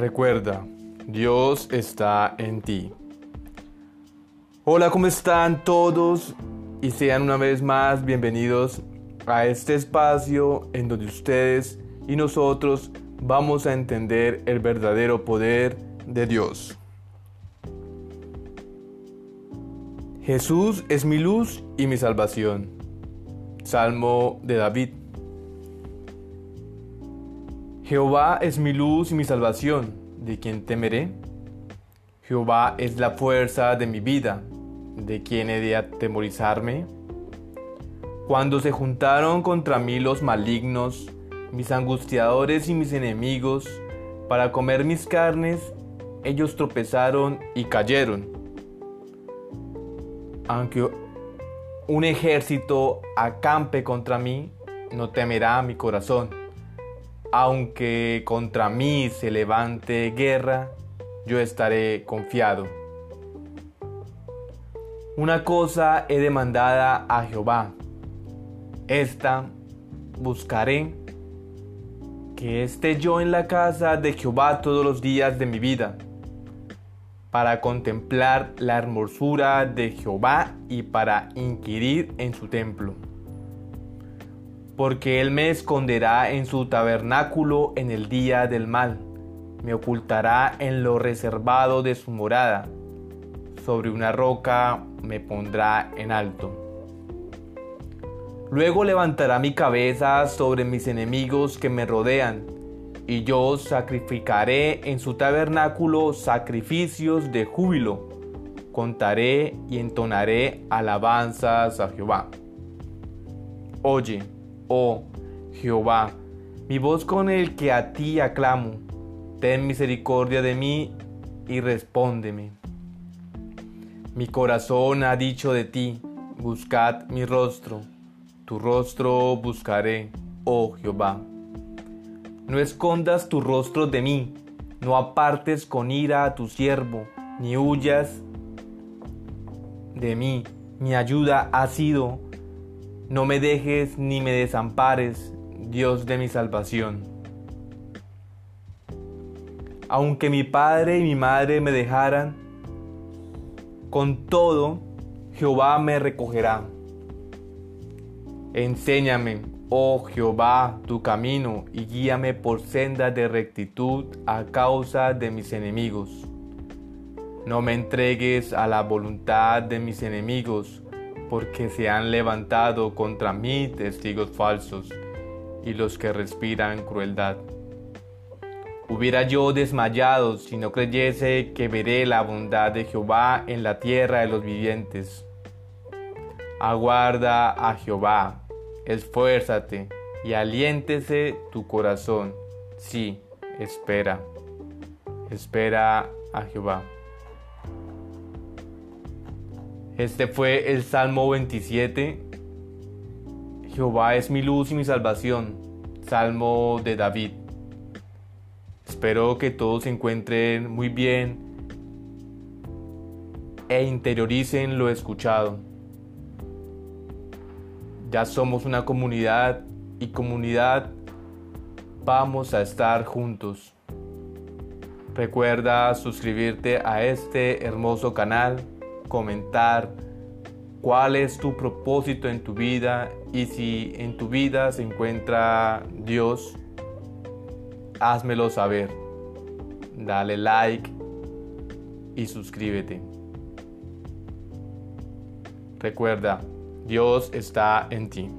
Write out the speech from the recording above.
Recuerda, Dios está en ti. Hola, ¿cómo están todos? Y sean una vez más bienvenidos a este espacio en donde ustedes y nosotros vamos a entender el verdadero poder de Dios. Jesús es mi luz y mi salvación. Salmo de David. Jehová es mi luz y mi salvación, ¿de quién temeré? Jehová es la fuerza de mi vida, ¿de quién he de atemorizarme? Cuando se juntaron contra mí los malignos, mis angustiadores y mis enemigos, para comer mis carnes, ellos tropezaron y cayeron. Aunque un ejército acampe contra mí, no temerá mi corazón aunque contra mí se levante guerra, yo estaré confiado. Una cosa he demandada a Jehová, esta buscaré, que esté yo en la casa de Jehová todos los días de mi vida, para contemplar la hermosura de Jehová y para inquirir en su templo porque Él me esconderá en su tabernáculo en el día del mal, me ocultará en lo reservado de su morada, sobre una roca me pondrá en alto. Luego levantará mi cabeza sobre mis enemigos que me rodean, y yo sacrificaré en su tabernáculo sacrificios de júbilo, contaré y entonaré alabanzas a Jehová. Oye, oh Jehová, mi voz con el que a ti aclamo. Ten misericordia de mí y respóndeme. Mi corazón ha dicho de ti, buscad mi rostro, tu rostro buscaré, oh Jehová. No escondas tu rostro de mí, no apartes con ira a tu siervo, ni huyas de mí. Mi ayuda ha sido no me dejes ni me desampares, Dios de mi salvación. Aunque mi padre y mi madre me dejaran, con todo Jehová me recogerá. Enséñame, oh Jehová, tu camino y guíame por senda de rectitud a causa de mis enemigos. No me entregues a la voluntad de mis enemigos, porque se han levantado contra mí testigos falsos y los que respiran crueldad. Hubiera yo desmayado si no creyese que veré la bondad de Jehová en la tierra de los vivientes. Aguarda a Jehová, esfuérzate y aliéntese tu corazón. Sí, espera, espera a Jehová. Este fue el Salmo 27. Jehová es mi luz y mi salvación. Salmo de David. Espero que todos se encuentren muy bien e interioricen lo escuchado. Ya somos una comunidad y comunidad vamos a estar juntos. Recuerda suscribirte a este hermoso canal comentar cuál es tu propósito en tu vida y si en tu vida se encuentra Dios, házmelo saber. Dale like y suscríbete. Recuerda, Dios está en ti.